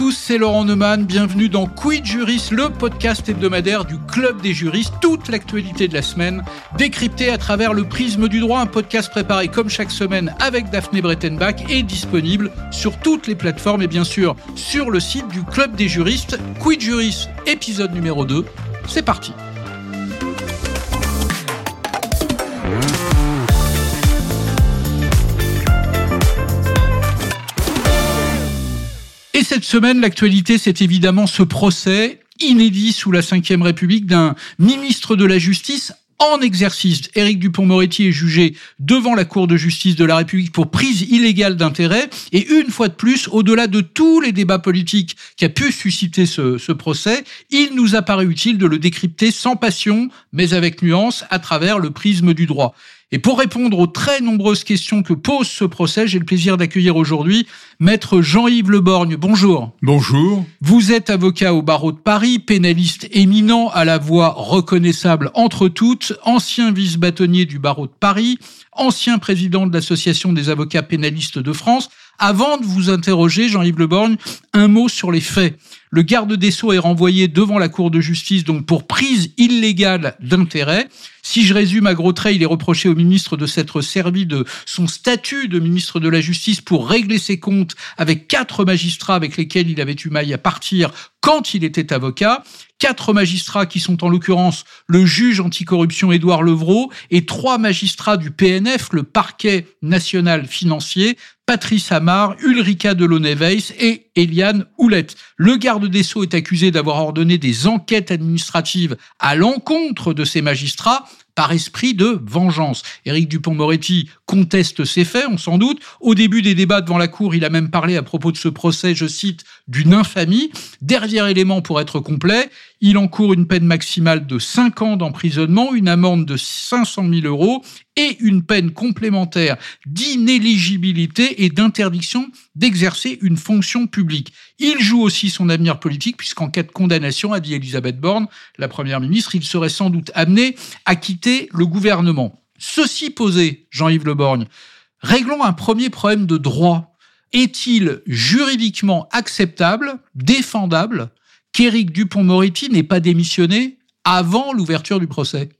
tous, c'est Laurent Neumann. Bienvenue dans Quid Juris, le podcast hebdomadaire du Club des juristes. Toute l'actualité de la semaine décryptée à travers le prisme du droit. Un podcast préparé comme chaque semaine avec Daphné Brettenbach et disponible sur toutes les plateformes et bien sûr sur le site du Club des juristes. Quid Juris, épisode numéro 2. C'est parti. Et cette semaine, l'actualité, c'est évidemment ce procès inédit sous la Ve République d'un ministre de la Justice en exercice. Éric Dupont-Moretti est jugé devant la Cour de justice de la République pour prise illégale d'intérêt. Et une fois de plus, au-delà de tous les débats politiques qui a pu susciter ce, ce procès, il nous a paru utile de le décrypter sans passion, mais avec nuance, à travers le prisme du droit. Et pour répondre aux très nombreuses questions que pose ce procès, j'ai le plaisir d'accueillir aujourd'hui Maître Jean-Yves Leborgne. Bonjour. Bonjour. Vous êtes avocat au barreau de Paris, pénaliste éminent à la voix reconnaissable entre toutes, ancien vice-bâtonnier du barreau de Paris, ancien président de l'Association des avocats pénalistes de France. Avant de vous interroger, Jean-Yves Leborgne, un mot sur les faits. Le garde des Sceaux est renvoyé devant la Cour de justice donc pour prise illégale d'intérêt. Si je résume à gros traits, il est reproché au ministre de s'être servi de son statut de ministre de la Justice pour régler ses comptes avec quatre magistrats avec lesquels il avait eu maille à partir quand il était avocat. Quatre magistrats qui sont en l'occurrence le juge anticorruption Édouard Levrault et trois magistrats du PNF, le parquet national financier, Patrice Amar, Ulrika Delaunay-Weiss et Eliane Houlette. Le garde des Sceaux est accusé d'avoir ordonné des enquêtes administratives à l'encontre de ces magistrats par esprit de vengeance. Éric Dupont-Moretti conteste ces faits, on s'en doute. Au début des débats devant la Cour, il a même parlé à propos de ce procès, je cite, d'une infamie. Dernier élément pour être complet, il encourt une peine maximale de 5 ans d'emprisonnement, une amende de 500 000 euros et une peine complémentaire d'inéligibilité et d'interdiction d'exercer une fonction publique. Il joue aussi son avenir politique puisqu'en cas de condamnation, a dit Elisabeth Borne, la première ministre, il serait sans doute amené à quitter le gouvernement. Ceci posé, Jean-Yves Le Borgne, réglons un premier problème de droit. Est-il juridiquement acceptable, défendable, qu'Éric Dupont-Moretti n'ait pas démissionné avant l'ouverture du procès?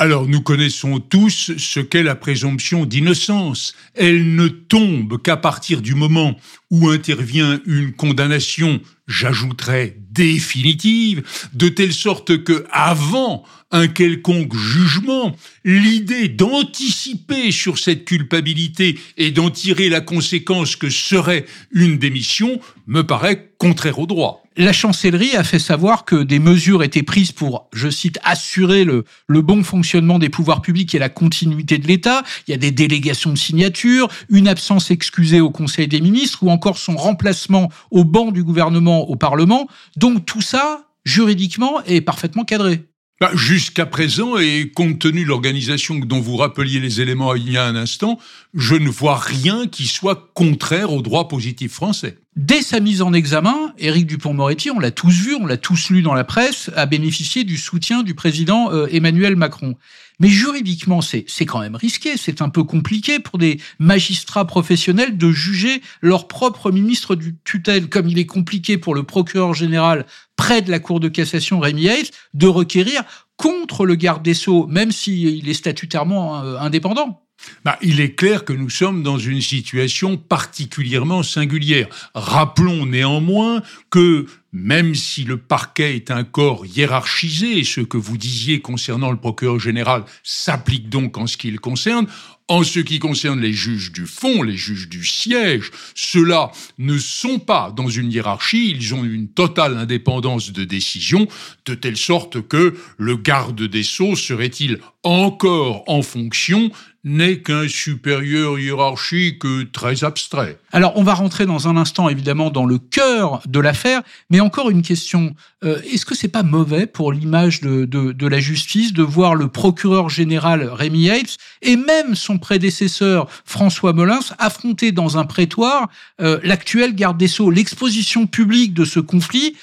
Alors nous connaissons tous ce qu'est la présomption d'innocence. Elle ne tombe qu'à partir du moment où intervient une condamnation, j'ajouterais définitive, de telle sorte que avant un quelconque jugement, l'idée d'anticiper sur cette culpabilité et d'en tirer la conséquence que serait une démission me paraît contraire au droit. La chancellerie a fait savoir que des mesures étaient prises pour, je cite, assurer le, le bon fonctionnement des pouvoirs publics et la continuité de l'État. Il y a des délégations de signature, une absence excusée au Conseil des ministres ou encore son remplacement au banc du gouvernement au Parlement. Donc tout ça, juridiquement, est parfaitement cadré. Bah, jusqu'à présent, et compte tenu de l'organisation dont vous rappeliez les éléments il y a un instant, je ne vois rien qui soit contraire au droit positif français. Dès sa mise en examen, Éric Dupont-Moretti, on l'a tous vu, on l'a tous lu dans la presse, a bénéficié du soutien du président euh, Emmanuel Macron. Mais juridiquement, c'est quand même risqué, c'est un peu compliqué pour des magistrats professionnels de juger leur propre ministre du tutelle, comme il est compliqué pour le procureur général près de la Cour de cassation Rémi Hayes de requérir contre le garde des Sceaux, même s'il est statutairement euh, indépendant. Bah, il est clair que nous sommes dans une situation particulièrement singulière. Rappelons néanmoins que même si le parquet est un corps hiérarchisé, ce que vous disiez concernant le procureur général s'applique donc en ce qui le concerne, en ce qui concerne les juges du fond, les juges du siège, ceux-là ne sont pas dans une hiérarchie, ils ont une totale indépendance de décision, de telle sorte que le garde des sceaux serait-il encore en fonction n'est qu'un supérieur hiérarchique très abstrait. Alors, on va rentrer dans un instant, évidemment, dans le cœur de l'affaire, mais encore une question. Euh, est-ce que c'est pas mauvais pour l'image de, de, de, la justice de voir le procureur général Rémi Hayes et même son prédécesseur François Molins affronter dans un prétoire euh, l'actuel garde des Sceaux? L'exposition publique de ce conflit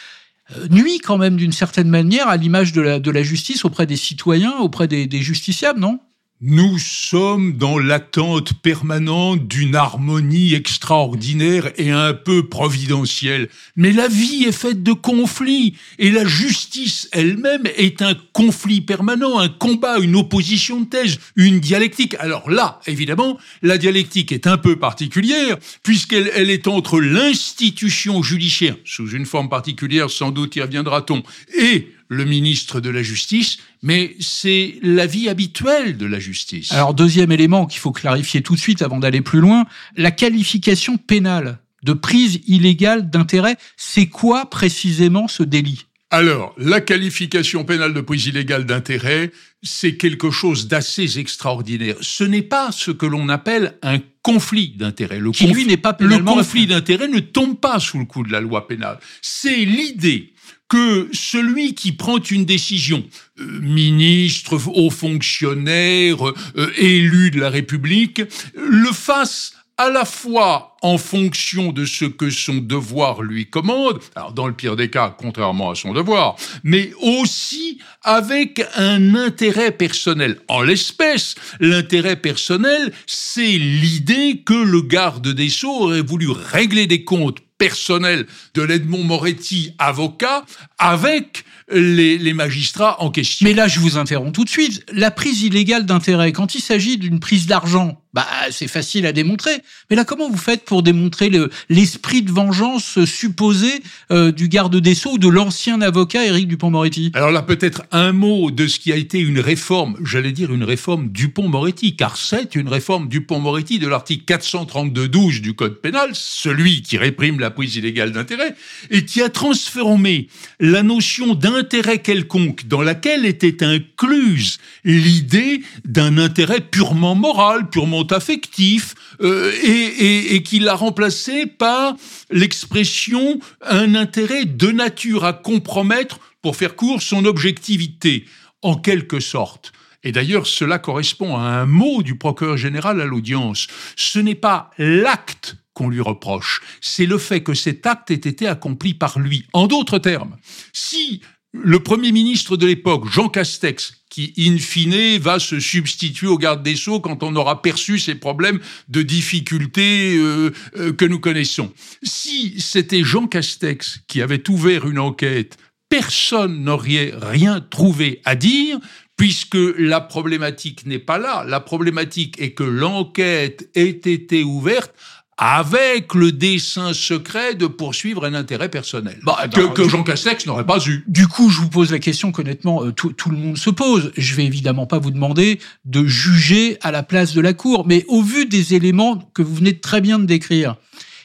euh, nuit quand même d'une certaine manière à l'image de la, de la justice auprès des citoyens, auprès des, des justiciables, non? Nous sommes dans l'attente permanente d'une harmonie extraordinaire et un peu providentielle. Mais la vie est faite de conflits et la justice elle-même est un conflit permanent, un combat, une opposition de thèse, une dialectique. Alors là, évidemment, la dialectique est un peu particulière puisqu'elle elle est entre l'institution judiciaire, sous une forme particulière, sans doute y reviendra-t-on, et le ministre de la Justice, mais c'est la vie habituelle de la justice. Alors, deuxième élément qu'il faut clarifier tout de suite avant d'aller plus loin, la qualification pénale de prise illégale d'intérêt, c'est quoi précisément ce délit? Alors, la qualification pénale de prise illégale d'intérêt, c'est quelque chose d'assez extraordinaire. Ce n'est pas ce que l'on appelle un conflit d'intérêt. Le, Qui, lui, n'est pas le conflit d'intérêt ne tombe pas sous le coup de la loi pénale. C'est l'idée que celui qui prend une décision, euh, ministre, haut fonctionnaire, euh, élu de la République, le fasse à la fois en fonction de ce que son devoir lui commande, alors dans le pire des cas, contrairement à son devoir, mais aussi avec un intérêt personnel. En l'espèce, l'intérêt personnel, c'est l'idée que le garde des Sceaux aurait voulu régler des comptes personnels de l'Edmond Moretti, avocat, avec les, les, magistrats en question. Mais là, je vous interromps tout de suite. La prise illégale d'intérêt, quand il s'agit d'une prise d'argent, bah, c'est facile à démontrer. Mais là, comment vous faites pour démontrer l'esprit de vengeance supposé euh, du garde des Sceaux ou de l'ancien avocat Éric Dupont-Moretti Alors là, peut-être un mot de ce qui a été une réforme, j'allais dire une réforme Dupont-Moretti, car c'est une réforme Dupont-Moretti de l'article 432-12 du Code pénal, celui qui réprime la prise illégale d'intérêt, et qui a transformé la notion d'intérêt quelconque dans laquelle était incluse l'idée d'un intérêt purement moral, purement affectif euh, et, et, qu'il a remplacé par l'expression un intérêt de nature à compromettre, pour faire court, son objectivité, en quelque sorte. Et d'ailleurs, cela correspond à un mot du procureur général à l'audience. Ce n'est pas l'acte qu'on lui reproche, c'est le fait que cet acte ait été accompli par lui. En d'autres termes, si le Premier ministre de l'époque, Jean Castex, qui, in fine, va se substituer au garde des Sceaux quand on aura perçu ces problèmes de difficultés euh, euh, que nous connaissons. Si c'était Jean Castex qui avait ouvert une enquête, personne n'aurait rien trouvé à dire, puisque la problématique n'est pas là. La problématique est que l'enquête ait été ouverte avec le dessein secret de poursuivre un intérêt personnel bah, que, Jean Castex n'aurait pas eu. Du coup, je vous pose la question qu'honnêtement euh, tout, tout, le monde se pose. Je vais évidemment pas vous demander de juger à la place de la Cour, mais au vu des éléments que vous venez très bien de décrire,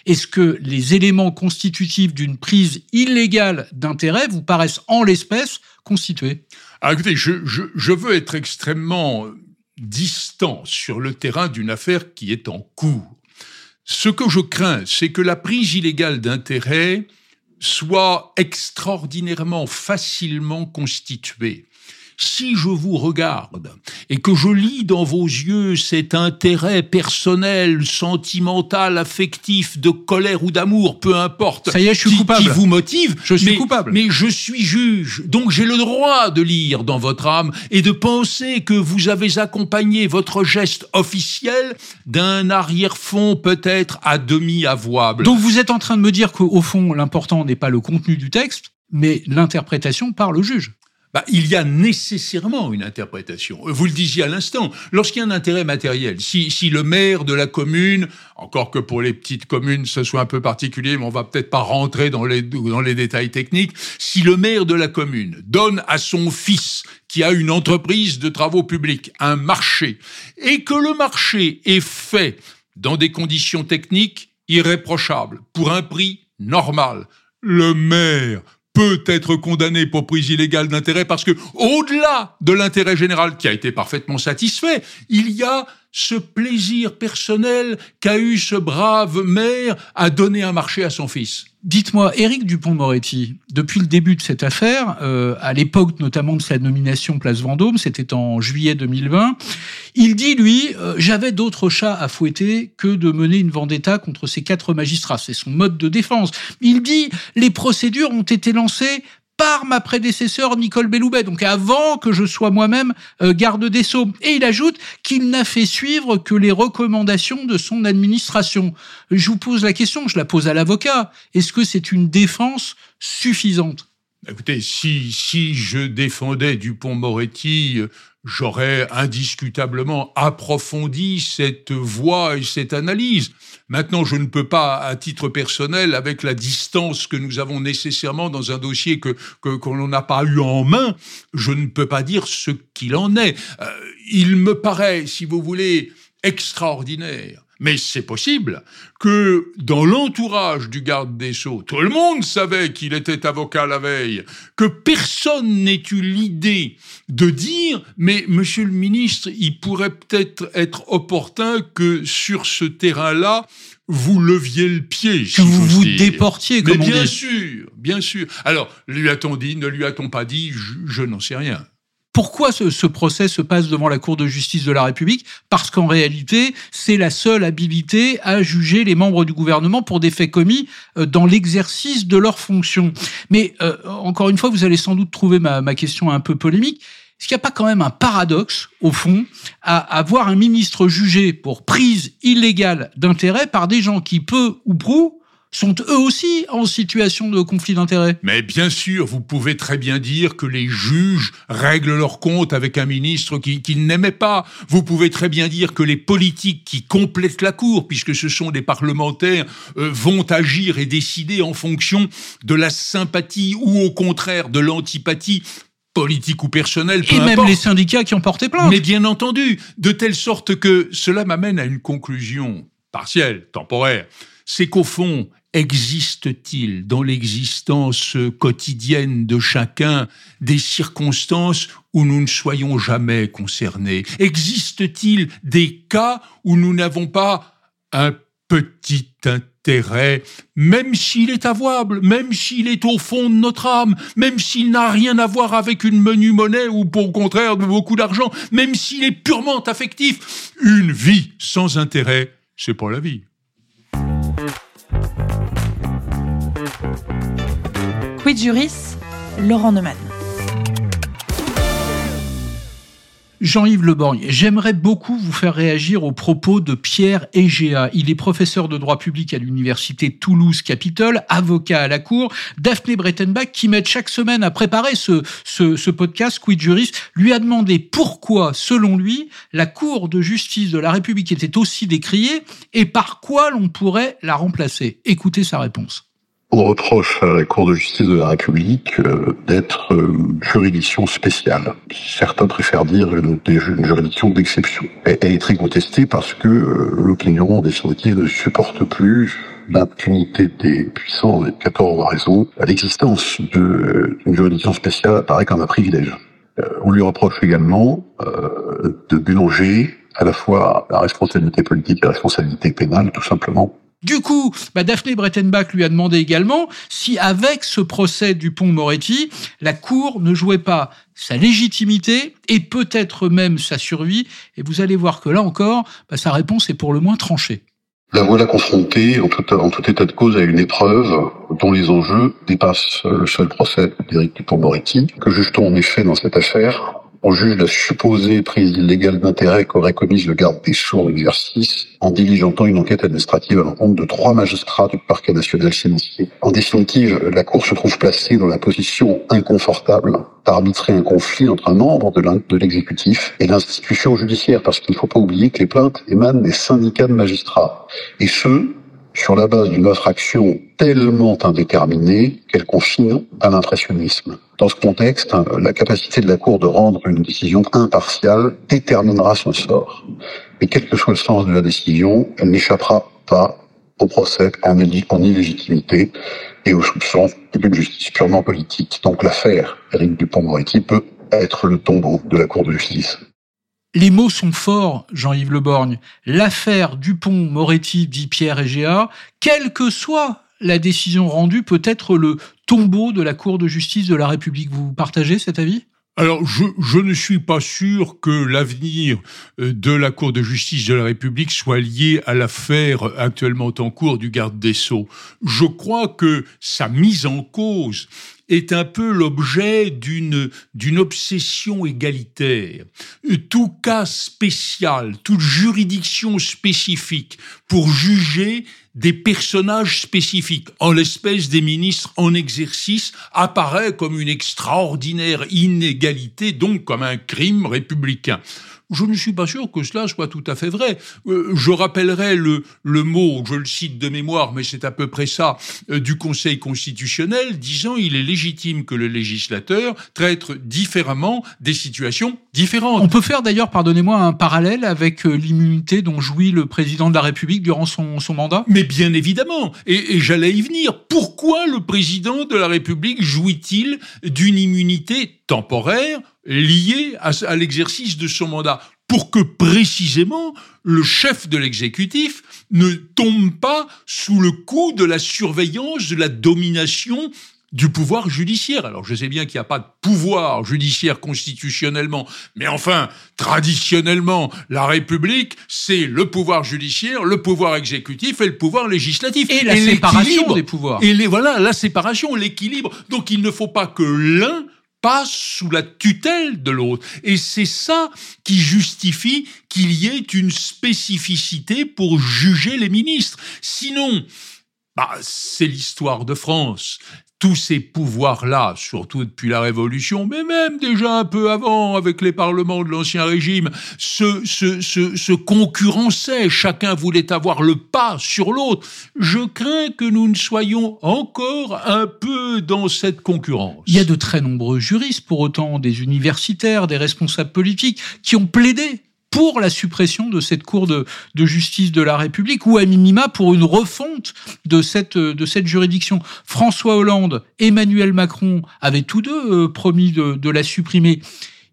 est-ce que les éléments constitutifs d'une prise illégale d'intérêt vous paraissent en l'espèce constitués? Ah, Écoutez, je, je, je veux être extrêmement distant sur le terrain d'une affaire qui est en cours. Ce que je crains, c'est que la prise illégale d'intérêt soit extraordinairement facilement constituée si je vous regarde et que je lis dans vos yeux cet intérêt personnel, sentimental, affectif, de colère ou d'amour, peu importe, Ça y est, je suis qui, coupable. qui vous motive, je suis mais, coupable. Mais je suis juge, donc j'ai le droit de lire dans votre âme et de penser que vous avez accompagné votre geste officiel d'un arrière-fond peut-être à demi avouable. Donc vous êtes en train de me dire qu'au fond, l'important n'est pas le contenu du texte, mais l'interprétation par le juge bah, il y a nécessairement une interprétation. Vous le disiez à l'instant, lorsqu'il y a un intérêt matériel, si, si le maire de la commune, encore que pour les petites communes ce soit un peu particulier, mais on va peut-être pas rentrer dans les, dans les détails techniques, si le maire de la commune donne à son fils qui a une entreprise de travaux publics un marché, et que le marché est fait dans des conditions techniques irréprochables, pour un prix normal, le maire peut être condamné pour prise illégale d'intérêt parce que, au-delà de l'intérêt général qui a été parfaitement satisfait, il y a ce plaisir personnel qu'a eu ce brave maire à donner un marché à son fils. Dites-moi, Éric Dupont-Moretti, depuis le début de cette affaire, euh, à l'époque notamment de sa nomination Place Vendôme, c'était en juillet 2020, il dit, lui, euh, j'avais d'autres chats à fouetter que de mener une vendetta contre ces quatre magistrats. C'est son mode de défense. Il dit, les procédures ont été lancées par ma prédécesseur Nicole Belloubet, donc avant que je sois moi-même euh, garde des Sceaux. Et il ajoute qu'il n'a fait suivre que les recommandations de son administration. Je vous pose la question, je la pose à l'avocat. Est-ce que c'est une défense suffisante? Écoutez, si, si je défendais Dupont-Moretti, j'aurais indiscutablement approfondi cette voie et cette analyse. Maintenant, je ne peux pas, à titre personnel, avec la distance que nous avons nécessairement dans un dossier que qu'on n'a pas eu en main, je ne peux pas dire ce qu'il en est. Euh, il me paraît, si vous voulez, extraordinaire mais c'est possible que dans l'entourage du garde des Sceaux, tout le monde savait qu'il était avocat la veille, que personne n'ait eu l'idée de dire, mais monsieur le ministre, il pourrait peut-être être opportun que sur ce terrain-là, vous leviez le pied. Que vous vous déportiez, comme Mais bien dit. sûr, bien sûr. Alors, lui a-t-on dit, ne lui a-t-on pas dit, je n'en sais rien. Pourquoi ce, procès se passe devant la Cour de justice de la République? Parce qu'en réalité, c'est la seule habilité à juger les membres du gouvernement pour des faits commis euh, dans l'exercice de leurs fonctions. Mais euh, encore une fois, vous allez sans doute trouver ma, ma question un peu polémique. Est-ce qu'il n'y a pas quand même un paradoxe, au fond, à avoir un ministre jugé pour prise illégale d'intérêt par des gens qui, peu ou prou, sont eux aussi en situation de conflit d'intérêts. Mais bien sûr, vous pouvez très bien dire que les juges règlent leur compte avec un ministre qu'ils qui n'aimaient pas. Vous pouvez très bien dire que les politiques qui complètent la Cour, puisque ce sont des parlementaires, euh, vont agir et décider en fonction de la sympathie ou au contraire de l'antipathie politique ou personnelle. Et même les syndicats qui ont porté plainte. Mais bien entendu, de telle sorte que cela m'amène à une conclusion partielle, temporaire. C'est qu'au fond, existe-t-il dans l'existence quotidienne de chacun des circonstances où nous ne soyons jamais concernés? Existe-t-il des cas où nous n'avons pas un petit intérêt, même s'il est avouable, même s'il est au fond de notre âme, même s'il n'a rien à voir avec une menue monnaie ou au contraire de beaucoup d'argent, même s'il est purement affectif, une vie sans intérêt, c'est pas la vie. Quid Juris, Laurent Neumann. Jean-Yves Leborgne, j'aimerais beaucoup vous faire réagir aux propos de Pierre Egea. Il est professeur de droit public à l'université Toulouse-Capitole, avocat à la Cour. Daphné Brettenbach, qui m'aide chaque semaine à préparer ce, ce, ce podcast Quid Juris, lui a demandé pourquoi, selon lui, la Cour de justice de la République était aussi décriée et par quoi l'on pourrait la remplacer. Écoutez sa réponse. On reproche à la Cour de justice de la République euh, d'être euh, une juridiction spéciale. Certains préfèrent dire une, juridiction d'exception. Elle est très contestée parce que euh, l'opinion définitive ne supporte plus l'impunité des puissants et de 14 raisons. L'existence d'une juridiction spéciale apparaît comme un privilège. on lui reproche également de mélanger à la fois la responsabilité politique et la responsabilité pénale, tout simplement du coup, bah Daphné Brettenbach lui a demandé également si, avec ce procès du pont Moretti, la Cour ne jouait pas sa légitimité et peut-être même sa survie. Et vous allez voir que là encore, bah, sa réponse est pour le moins tranchée. La voilà confrontée, en tout, état de cause, à une épreuve dont les enjeux dépassent le seul procès d'Éric Dupont-Moretti. Que juge-t-on en effet dans cette affaire on juge la supposée prise illégale d'intérêt qu'aurait commise le garde des Sceaux en exercice en diligentant une enquête administrative à l'encontre de trois magistrats du parquet national financier. En définitive, la Cour se trouve placée dans la position inconfortable d'arbitrer un conflit entre un membre de l'exécutif et l'institution judiciaire, parce qu'il ne faut pas oublier que les plaintes émanent des syndicats de magistrats. Et ce, sur la base d'une action tellement indéterminée qu'elle confine à l'impressionnisme. Dans ce contexte, la capacité de la Cour de rendre une décision impartiale déterminera son sort. Et quel que soit le sens de la décision, elle n'échappera pas au procès en, illégitimité et au soupçon d'une justice purement politique. Donc l'affaire Éric Dupont-Moretti peut être le tombeau de la Cour de justice. Les mots sont forts, Jean-Yves Leborgne. L'affaire Dupont-Moretti, dit Pierre Egea, quelle que soit la décision rendue, peut être le tombeau de la Cour de justice de la République. Vous partagez cet avis? Alors, je, ne suis pas sûr que l'avenir euh, de la Cour de justice de la République soit lié à l'affaire actuellement en cours du garde des Sceaux. Je crois que sa mise en cause est un peu l'objet d'une obsession égalitaire. Tout cas spécial, toute juridiction spécifique pour juger des personnages spécifiques, en l'espèce des ministres en exercice, apparaît comme une extraordinaire inégalité, donc comme un crime républicain. Je ne suis pas sûr que cela soit tout à fait vrai. Euh, je rappellerai le, le mot, je le cite de mémoire, mais c'est à peu près ça, euh, du Conseil constitutionnel, disant il est légitime que le législateur traite différemment des situations différentes. On peut faire d'ailleurs, pardonnez-moi, un parallèle avec euh, l'immunité dont jouit le président de la République durant son, son mandat? Mais bien évidemment, et, et j'allais y venir. Pourquoi le président de la République jouit-il d'une immunité temporaire lié à, l'exercice de son mandat pour que précisément le chef de l'exécutif ne tombe pas sous le coup de la surveillance, de la domination du pouvoir judiciaire. Alors je sais bien qu'il n'y a pas de pouvoir judiciaire constitutionnellement, mais enfin, traditionnellement, la République, c'est le pouvoir judiciaire, le pouvoir exécutif et le pouvoir législatif. Et la séparation des pouvoirs. Et les, voilà, la séparation, l'équilibre. Donc il ne faut pas que l'un pas sous la tutelle de l'autre. Et c'est ça qui justifie qu'il y ait une spécificité pour juger les ministres. Sinon, bah, c'est l'histoire de France tous ces pouvoirs-là, surtout depuis la Révolution, mais même déjà un peu avant avec les parlements de l'Ancien Régime, se, se, se, se, concurrençaient, chacun voulait avoir le pas sur l'autre. Je crains que nous ne soyons encore un peu dans cette concurrence. Il y a de très nombreux juristes, pour autant des universitaires, des responsables politiques, qui ont plaidé pour la suppression de cette Cour de, justice de la République ou à minima pour une refonte de cette, de cette juridiction. François Hollande, Emmanuel Macron avaient tous deux euh, promis de, la supprimer.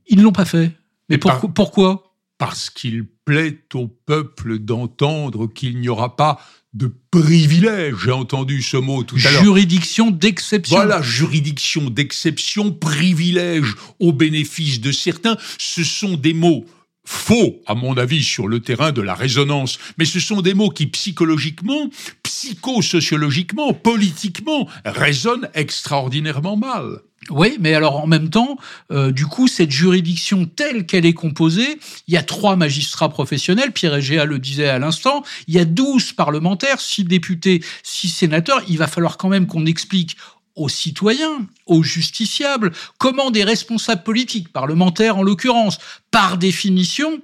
Ils ne l'ont pas fait. Mais pourquoi? Parce qu'il plaît au peuple d'entendre qu'il n'y aura pas de privilège. J'ai entendu ce mot tout à l'heure. Juridiction d'exception. Voilà, juridiction d'exception, privilège au bénéfice de certains. Ce sont des mots faux, à mon avis, sur le terrain de la résonance, mais ce sont des mots qui psychologiquement, psychosociologiquement, politiquement résonnent extraordinairement mal. Oui, mais alors en même temps, euh, du coup, cette juridiction telle qu'elle est composée, il y a trois magistrats professionnels, Pierre Egea le disait à l'instant, il y a douze parlementaires, six députés, six sénateurs, il va falloir quand même qu'on explique aux citoyens, aux justiciables, comment des responsables politiques, parlementaires en l'occurrence, par définition,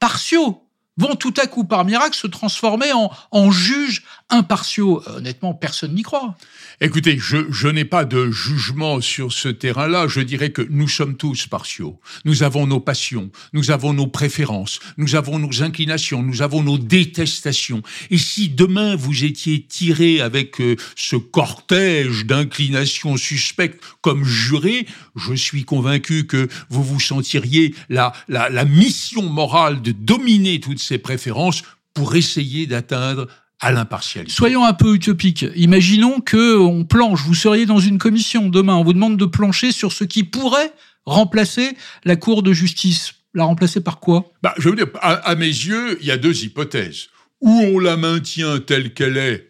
partiaux, vont tout à coup, par miracle, se transformer en, en juges impartiaux. Honnêtement, personne n'y croit. Écoutez, je, je n'ai pas de jugement sur ce terrain-là. Je dirais que nous sommes tous partiaux. Nous avons nos passions, nous avons nos préférences, nous avons nos inclinations, nous avons nos détestations. Et si demain vous étiez tiré avec euh, ce cortège d'inclinations suspectes comme juré, je suis convaincu que vous vous sentiriez la, la, la mission morale de dominer toutes ces préférences pour essayer d'atteindre à l'impartialité. Soyons un peu utopiques. Imaginons que on planche. Vous seriez dans une commission demain. On vous demande de plancher sur ce qui pourrait remplacer la Cour de justice. La remplacer par quoi? Bah, Je veux dire, à, mes yeux, il y a deux hypothèses. Ou on la maintient telle qu'elle est,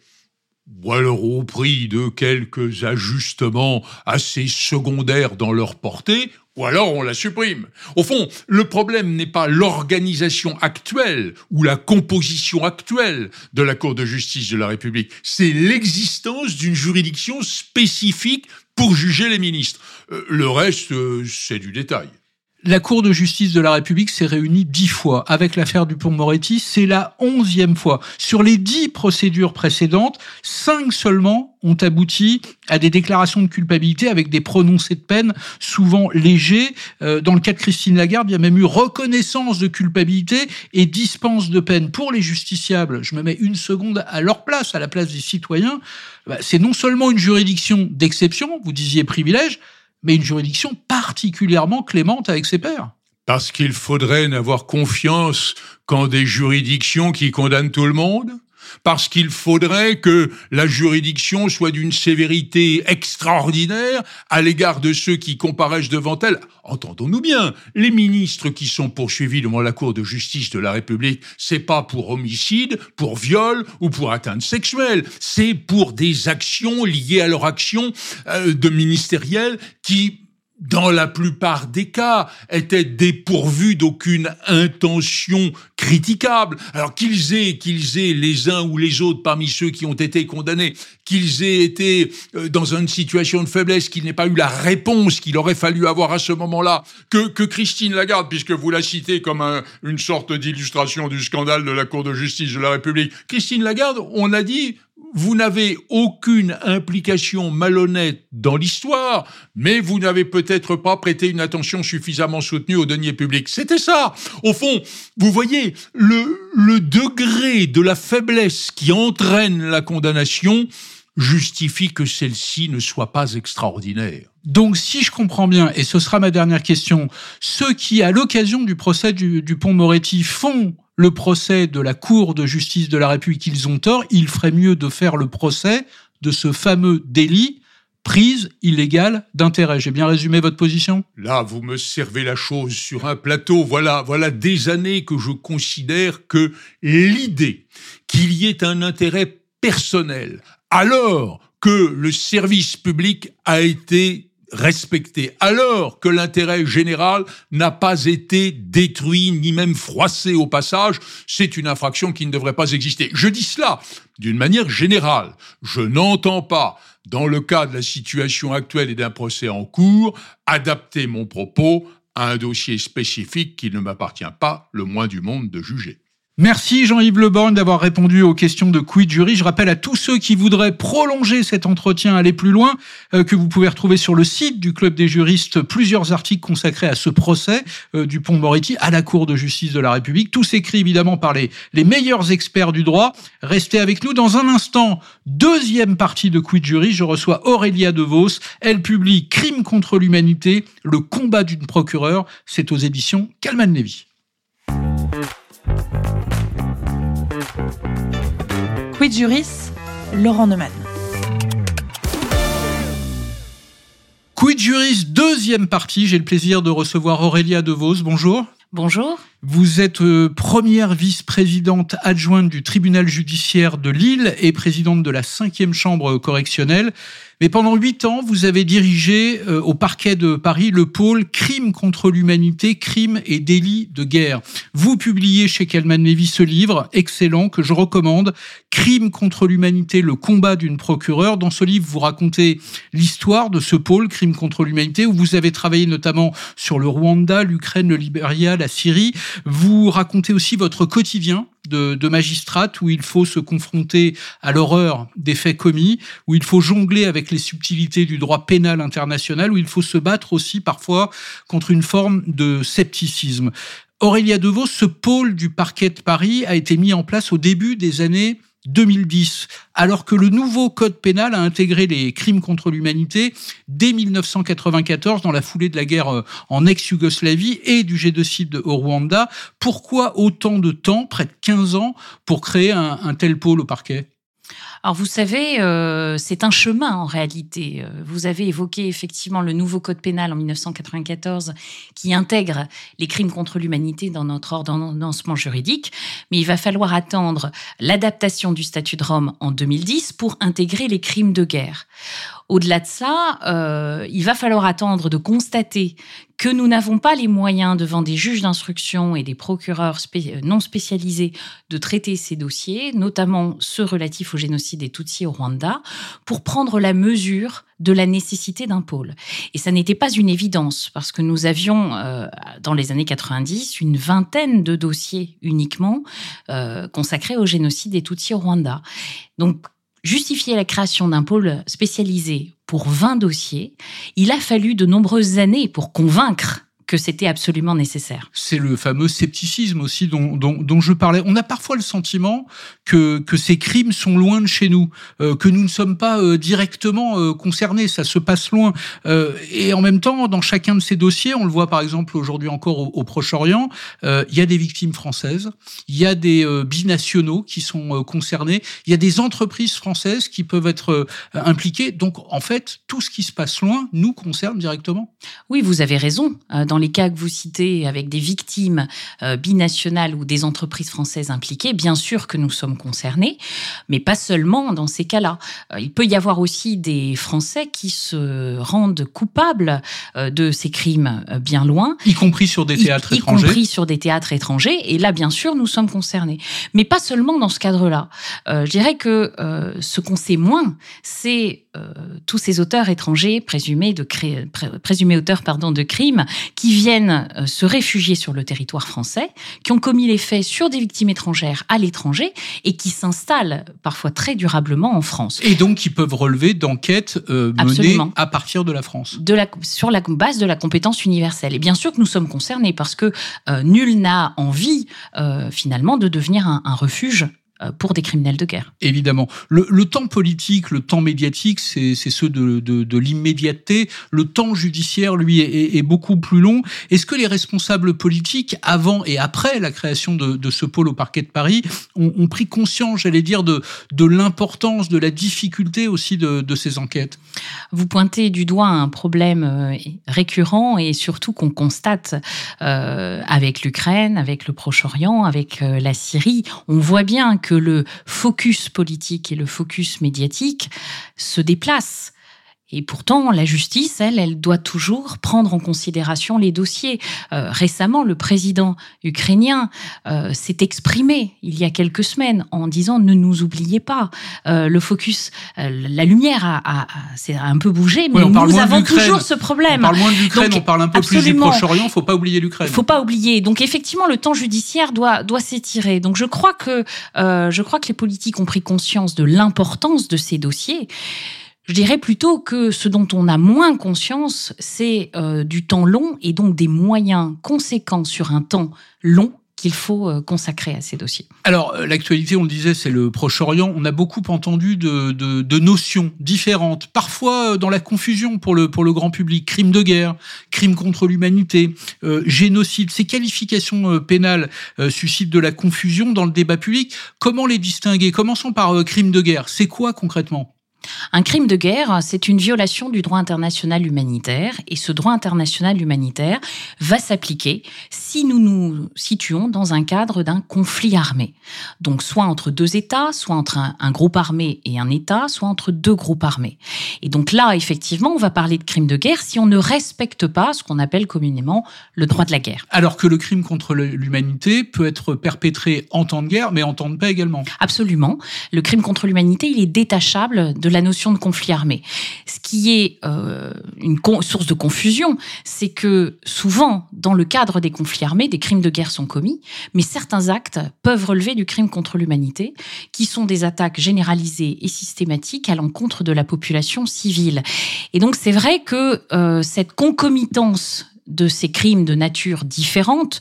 ou alors au prix de quelques ajustements assez secondaires dans leur portée, ou alors on la supprime. Au fond, le problème n'est pas l'organisation actuelle ou la composition actuelle de la Cour de justice de la République, c'est l'existence d'une juridiction spécifique pour juger les ministres. Euh, le reste, euh, c'est du détail. La Cour de justice de la République s'est réunie dix fois. Avec l'affaire Dupont-Moretti, c'est la onzième fois. Sur les dix procédures précédentes, cinq seulement ont abouti à des déclarations de culpabilité avec des prononcés de peine souvent légers. Euh, dans le cas de Christine Lagarde, il y a même eu reconnaissance de culpabilité et dispense de peine pour les justiciables. Je me mets une seconde à leur place, à la place des citoyens. Bah, c'est non seulement une juridiction d'exception, vous disiez privilège, mais une juridiction particulièrement clémente avec ses pairs. Parce qu'il faudrait n'avoir confiance qu'en des juridictions qui condamnent tout le monde? Parce qu'il faudrait que la juridiction soit d'une sévérité extraordinaire à l'égard de ceux qui comparaissent devant elle. Entendons-nous bien, les ministres qui sont poursuivis devant la Cour de justice de la République, c'est pas pour homicide, pour viol ou pour atteinte sexuelle, c'est pour des actions liées à leur action euh, de ministériel qui dans la plupart des cas, étaient dépourvus d'aucune intention critiquable. Alors qu'ils aient, qu'ils aient les uns ou les autres parmi ceux qui ont été condamnés, qu'ils aient été euh, dans une situation de faiblesse, qu'il n'ait pas eu la réponse qu'il aurait fallu avoir à ce moment-là, que, que Christine Lagarde, puisque vous la citez comme une sorte d'illustration du scandale de la Cour de justice de la République, Christine Lagarde, on a dit, vous n'avez aucune implication malhonnête dans l'histoire, mais vous n'avez peut-être pas prêté une attention suffisamment soutenue aux deniers publics. C'était ça. Au fond, vous voyez, le, le degré de la faiblesse qui entraîne la condamnation justifie que celle-ci ne soit pas extraordinaire. Donc, si je comprends bien, et ce sera ma dernière question, ceux qui, à l'occasion du procès du, du pont Moretti, font le procès de la Cour de justice de la République, ils ont tort, il ferait mieux de faire le procès de ce fameux délit prise illégale d'intérêt. J'ai bien résumé votre position? Là, vous me servez la chose sur un plateau. Voilà, voilà des années que je considère que l'idée qu'il y ait un intérêt personnel alors que le service public a été respecté, alors que l'intérêt général n'a pas été détruit ni même froissé au passage, c'est une infraction qui ne devrait pas exister. Je dis cela d'une manière générale. Je n'entends pas, dans le cas de la situation actuelle et d'un procès en cours, adapter mon propos à un dossier spécifique qui ne m'appartient pas le moins du monde de juger. Merci Jean-Yves Leborgne d'avoir répondu aux questions de Quid Jury. Je rappelle à tous ceux qui voudraient prolonger cet entretien, aller plus loin, euh, que vous pouvez retrouver sur le site du Club des juristes plusieurs articles consacrés à ce procès euh, du pont Moretti à la Cour de justice de la République. Tous écrits évidemment par les, les meilleurs experts du droit. Restez avec nous dans un instant. Deuxième partie de Quid Jury, je reçois Aurélia DeVos. Elle publie Crime contre l'humanité, le combat d'une procureure. C'est aux éditions Calman Levy. Quid Juris, Laurent Neumann. Quid Juris, deuxième partie. J'ai le plaisir de recevoir Aurélia DeVos. Bonjour. Bonjour. Vous êtes euh, première vice-présidente adjointe du tribunal judiciaire de Lille et présidente de la cinquième chambre correctionnelle. Mais pendant huit ans, vous avez dirigé euh, au parquet de Paris le pôle Crime contre l'humanité, crimes et délits de guerre. Vous publiez chez Calman Levy ce livre excellent que je recommande, Crime contre l'humanité, le combat d'une procureure. Dans ce livre, vous racontez l'histoire de ce pôle Crime contre l'humanité où vous avez travaillé notamment sur le Rwanda, l'Ukraine, le Libéria, la Syrie. Vous racontez aussi votre quotidien de, de, magistrate où il faut se confronter à l'horreur des faits commis, où il faut jongler avec les subtilités du droit pénal international, où il faut se battre aussi parfois contre une forme de scepticisme. Aurélia Devaux, ce pôle du parquet de Paris a été mis en place au début des années 2010, alors que le nouveau code pénal a intégré les crimes contre l'humanité dès 1994 dans la foulée de la guerre euh, en ex-Yougoslavie et du génocide au Rwanda. Pourquoi autant de temps, près de 15 ans, pour créer un, un tel pôle au parquet? Alors vous savez, euh, c'est un chemin en réalité. Euh, vous avez évoqué effectivement le nouveau code pénal en 1994 qui intègre les crimes contre l'humanité dans notre ordonnancement juridique, mais il va falloir attendre l'adaptation du statut de Rome en 2010 pour intégrer les crimes de guerre. Au-delà de ça, euh, il va falloir attendre de constater que nous n'avons pas les moyens devant des juges d'instruction et des procureurs non spécialisés de traiter ces dossiers, notamment ceux relatifs au génocide des Tutsis au Rwanda, pour prendre la mesure de la nécessité d'un pôle. Et ça n'était pas une évidence parce que nous avions, euh, dans les années 90, une vingtaine de dossiers uniquement euh, consacrés au génocide des Tutsis au Rwanda. Donc, justifier la création d'un pôle spécialisé pour 20 dossiers, il a fallu de nombreuses années pour convaincre que c'était absolument nécessaire. C'est le fameux scepticisme aussi dont, dont, dont, je parlais. On a parfois le sentiment que, que ces crimes sont loin de chez nous, euh, que nous ne sommes pas euh, directement euh, concernés, ça se passe loin. Et en même temps, dans chacun de ces dossiers, on le voit par exemple aujourd'hui encore au, au Proche-Orient, il y a des victimes françaises, il y a des binationaux qui sont concernés, il y a des entreprises françaises qui peuvent être impliquées. Donc en fait, tout ce qui se passe loin nous concerne directement. Oui, vous avez raison. Dans les cas que vous citez, avec des victimes euh, binationales ou des entreprises françaises impliquées, bien sûr que nous sommes concernés, mais pas seulement dans ces cas-là. Euh, il peut y avoir aussi des Français qui se rendent coupables euh, de ces crimes bien loin. Y compris sur des théâtres y, étrangers. Y compris sur des théâtres étrangers. Et là, bien sûr, nous sommes concernés. Mais pas seulement dans ce cadre-là. Euh, je dirais que euh, ce qu'on sait moins, c'est euh, tous ces auteurs étrangers présumés, de cré... présumés auteurs pardon, de crimes qui viennent euh, se réfugier sur le territoire français, qui ont commis les faits sur des victimes étrangères à l'étranger et qui s'installent parfois très durablement en France. Et donc qui peuvent relever d'enquêtes euh, menées Absolument. à partir de la France. De la, sur la base de la compétence universelle. Et bien sûr que nous sommes concernés parce que euh, nul n'a envie euh, finalement de devenir un, un refuge pour des criminels de guerre. Évidemment. Le, le temps politique, le temps médiatique, c'est ceux de, de, de l'immédiateté. Le temps judiciaire, lui, est, est beaucoup plus long. Est-ce que les responsables politiques, avant et après la création de, de ce pôle au parquet de Paris, ont, ont pris conscience, j'allais dire, de, l'importance, de la difficulté aussi de, ces enquêtes? Vous pointez du doigt un problème euh, récurrent et surtout qu'on constate euh, avec l'Ukraine, avec le Proche-Orient, avec euh, la Syrie. On voit bien que le focus politique et le focus médiatique se déplacent. Et pourtant, la justice, elle, elle doit toujours prendre en considération les dossiers. Euh, récemment, le président ukrainien euh, s'est exprimé il y a quelques semaines en disant ne nous oubliez pas. Euh, le focus, euh, la lumière a, a, a, c'est un peu bougé, mais Oui, nous avons toujours ce problème. On parle moins de l'Ukraine, on parle un peu plus du. Proche-Orient. Faut pas oublier l'Ukraine. Il faut pas oublier. Donc effectivement, le temps judiciaire doit doit s'étirer. Donc je crois que euh, je crois que les politiques ont pris conscience de l'importance de ces dossiers. Je dirais plutôt que ce dont on a moins conscience, c'est euh, du temps long et donc des moyens conséquents sur un temps long qu'il faut euh, consacrer à ces dossiers. Alors, euh, l'actualité, on le disait, c'est le Proche-Orient. On a beaucoup entendu de, notions différentes, parfois dans la confusion pour le, grand public. Crime de guerre, crime contre l'humanité, génocide. Ces qualifications pénales suscitent de la confusion dans le débat public. Comment les distinguer? Commençons par euh, crime de guerre. C'est quoi concrètement? Un crime de guerre, c'est une violation du droit international humanitaire et ce droit international humanitaire va s'appliquer si nous nous situons dans un cadre d'un conflit armé. Donc soit entre deux États, soit entre un, un, groupe armé et un État, soit entre deux groupes armés. Et donc là, effectivement, on va parler de crime de guerre si on ne respecte pas ce qu'on appelle communément le droit de la guerre. Alors que le crime contre l'humanité peut être perpétré en temps de guerre, mais en temps de paix également. Absolument. Le crime contre l'humanité, il est détachable de la notion de conflit armé. Ce qui est euh, une source de confusion, c'est que souvent, dans le cadre des conflits armés, des crimes de guerre sont commis, mais certains actes peuvent relever du crime contre l'humanité, qui sont des attaques généralisées et systématiques à l'encontre de la population civile. Et donc, c'est vrai que euh, cette concomitance de ces crimes de nature différente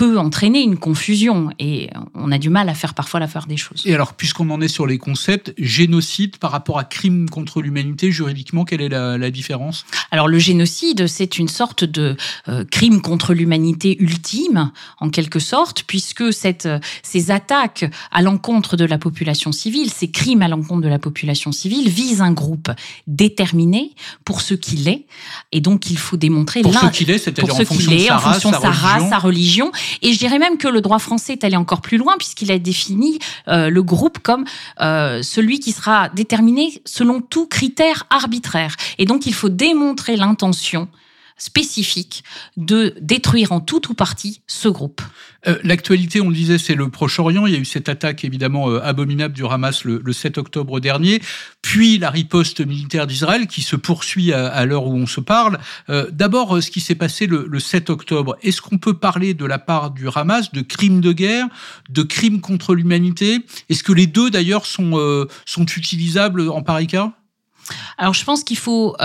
peut entraîner une confusion et on a du mal à faire parfois la part des choses. Et alors, puisqu'on en est sur les concepts, génocide par rapport à crime contre l'humanité, juridiquement, quelle est la, la différence? Alors, le génocide, c'est une sorte de euh, crime contre l'humanité ultime, en quelque sorte, puisque cette, euh, ces attaques à l'encontre de la population civile, ces crimes à l'encontre de la population civile visent un groupe déterminé pour ce qu'il est, et donc il faut démontrer pour ce qu'il est, c'est-à-dire en fonction de sa race, sa, sa race, sa religion et je dirais même que le droit français est allé encore plus loin puisqu'il a défini euh, le groupe comme euh, celui qui sera déterminé selon tout critère arbitraire. Et donc il faut démontrer l'intention spécifique de détruire en tout ou partie ce groupe. Euh, L'actualité, on le disait, c'est le Proche-Orient. Il y a eu cette attaque évidemment euh, abominable du Hamas le, le, 7 octobre dernier, puis la riposte militaire d'Israël qui se poursuit à, à l'heure où on se parle. Euh, D'abord, ce qui s'est passé le, le, 7 octobre. Est-ce qu'on peut parler de la part du Hamas de crimes de guerre, de crimes contre l'humanité? Est-ce que les deux d'ailleurs sont, sont utilisables en pareil cas? Alors je pense qu'il faut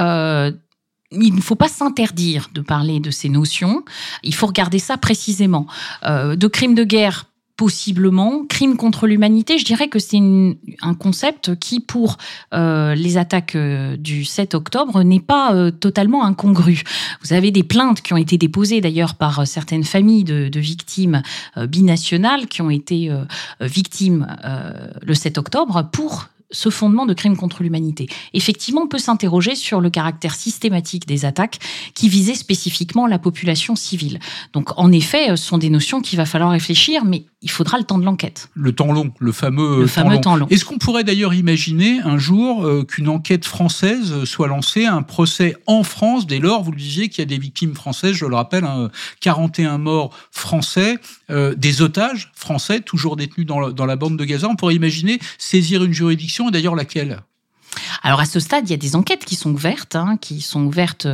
il ne faut pas s'interdire de parler de ces notions. Il faut regarder ça précisément. Euh, de crimes de guerre, possiblement. Crime contre l'humanité, je dirais que c'est un concept qui, pour euh, les attaques euh, du 7 octobre, n'est pas totalement incongru. Vous avez des plaintes qui ont été déposées d'ailleurs par certaines familles de victimes binationales qui ont été victimes le 7 octobre pour ce fondement de crime contre l'humanité. Effectivement, on peut s'interroger sur le caractère systématique des attaques qui visaient spécifiquement la population civile. Donc, en effet, ce sont des notions qu'il va falloir réfléchir, mais il faudra le temps de l'enquête. Le temps long, le fameux, le fameux temps long. Est-ce qu'on pourrait d'ailleurs imaginer un jour euh, qu'une enquête française soit lancée, un procès en France, dès lors, vous le disiez, qu'il y a des victimes françaises, je le rappelle, 41 hein, morts français, euh, des otages français, toujours détenus dans, dans la bande de Gaza. On pourrait imaginer saisir une juridiction, et d'ailleurs laquelle? Alors à ce stade, il y a des enquêtes qui sont ouvertes, hein, qui sont ouvertes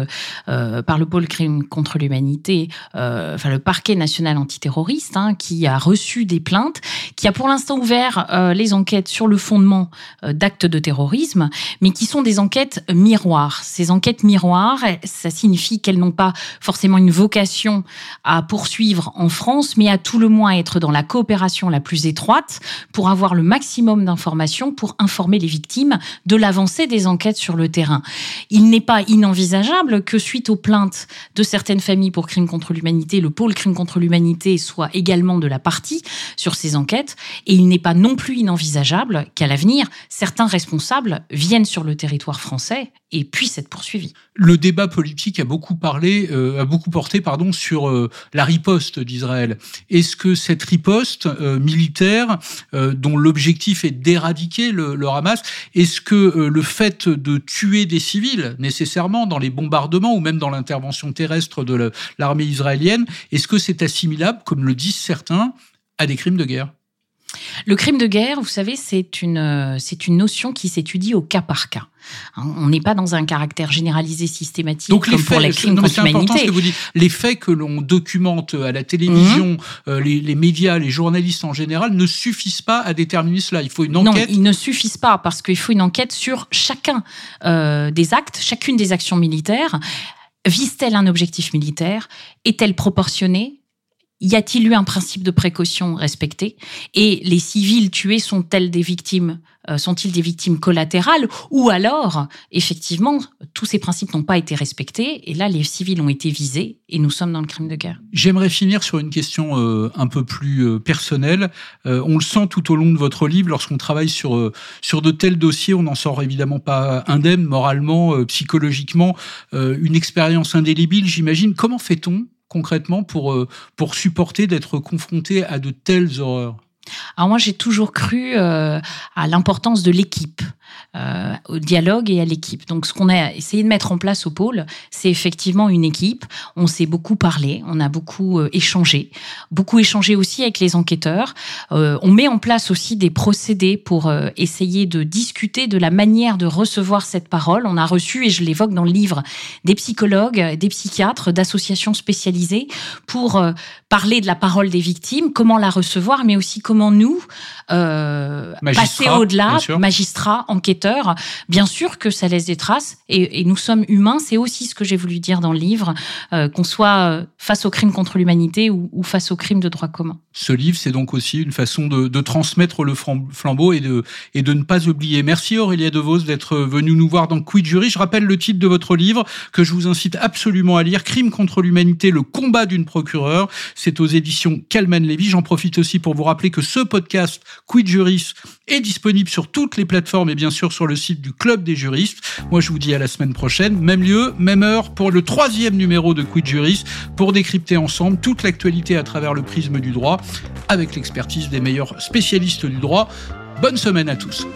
euh, par le pôle crime contre l'humanité, euh, enfin le parquet national antiterroriste, hein, qui a reçu des plaintes, qui a pour l'instant ouvert euh, les enquêtes sur le fondement d'actes de terrorisme, mais qui sont des enquêtes miroirs. Ces enquêtes miroirs, ça signifie qu'elles n'ont pas forcément une vocation à poursuivre en France, mais à tout le moins être dans la coopération la plus étroite pour avoir le maximum d'informations pour informer les victimes de la avancer des enquêtes sur le terrain. Il n'est pas inenvisageable que suite aux plaintes de certaines familles pour crimes contre l'humanité, le pôle crime contre l'humanité soit également de la partie sur ces enquêtes. Et il n'est pas non plus inenvisageable qu'à l'avenir, certains responsables viennent sur le territoire français et puissent être poursuivis. Le débat politique a beaucoup parlé, euh, a beaucoup porté, pardon, sur euh, la riposte d'Israël. Est-ce que cette riposte euh, militaire, dont l'objectif est d'éradiquer le, le, Hamas, est-ce que le fait de tuer des civils nécessairement dans les bombardements ou même dans l'intervention terrestre de l'armée israélienne, est-ce que c'est assimilable, comme le disent certains, à des crimes de guerre? Le crime de guerre, vous savez, c'est une, euh, c'est une notion qui s'étudie au cas par cas. Hein, on n'est pas dans un caractère généralisé systématique Donc comme les pour les crimes contre l'humanité. vous dites. Les faits que l'on documente à la télévision, mhm. euh, les, médias, les journalistes en général, ne suffisent pas à déterminer cela. Il faut une enquête. Non, ils ne suffisent pas parce qu'il faut une enquête sur chacun euh, des actes, chacune des actions militaires. Vise-t-elle un objectif militaire? Est-elle proportionnée? Y a-t-il eu un principe de précaution respecté? Et les civils tués sont-elles des victimes euh, Sont-ils des victimes collatérales? Ou alors, effectivement, tous ces principes n'ont pas été respectés et là, les civils ont été visés et nous sommes dans le crime de guerre. J'aimerais finir sur une question euh, un peu plus euh, personnelle. on le sent tout au long de votre livre, lorsqu'on travaille sur sur de tels dossiers, on n'en sort évidemment pas indemne moralement, psychologiquement, une expérience indélébile, j'imagine. Comment fait-on concrètement pour, euh, pour supporter d'être confronté à de telles horreurs? Alors moi, j'ai toujours cru euh, à l'importance de l'équipe, euh, au dialogue et à l'équipe. Donc ce qu'on a essayé de mettre en place au pôle, c'est effectivement une équipe. On s'est beaucoup parlé, on a beaucoup euh, échangé, beaucoup échangé aussi avec les enquêteurs. on met en place aussi des procédés pour essayer de discuter de la manière de recevoir cette parole. On a reçu, et je l'évoque dans le livre, des psychologues, des psychiatres, d'associations spécialisées pour parler de la parole des victimes, comment la recevoir, mais aussi comment nous euh, passer au-delà, magistrats, enquêteurs. Bien sûr que ça laisse des traces et, nous sommes humains. C'est aussi ce que j'ai voulu dire dans le livre, euh, qu'on soit euh, face aux crimes contre l'humanité ou, face aux crimes de droit commun. Ce livre, c'est donc aussi une façon de, transmettre le flambeau et de, et de ne pas oublier. Merci Aurélia DeVos d'être venue nous voir dans Quid Jury. Je rappelle le titre de votre livre que je vous incite absolument à lire, Crimes contre l'humanité, le combat d'une procureure. C'est aux éditions Calman Levy. J'en profite aussi pour vous rappeler que ce podcast Quid Juris est disponible sur toutes les plateformes et bien sûr sur le site du Club des juristes. Moi, je vous dis à la semaine prochaine, même lieu, même heure pour le troisième numéro de Quid Juris pour décrypter ensemble toute l'actualité à travers le prisme du droit avec l'expertise des meilleurs spécialistes du droit. Bonne semaine à tous.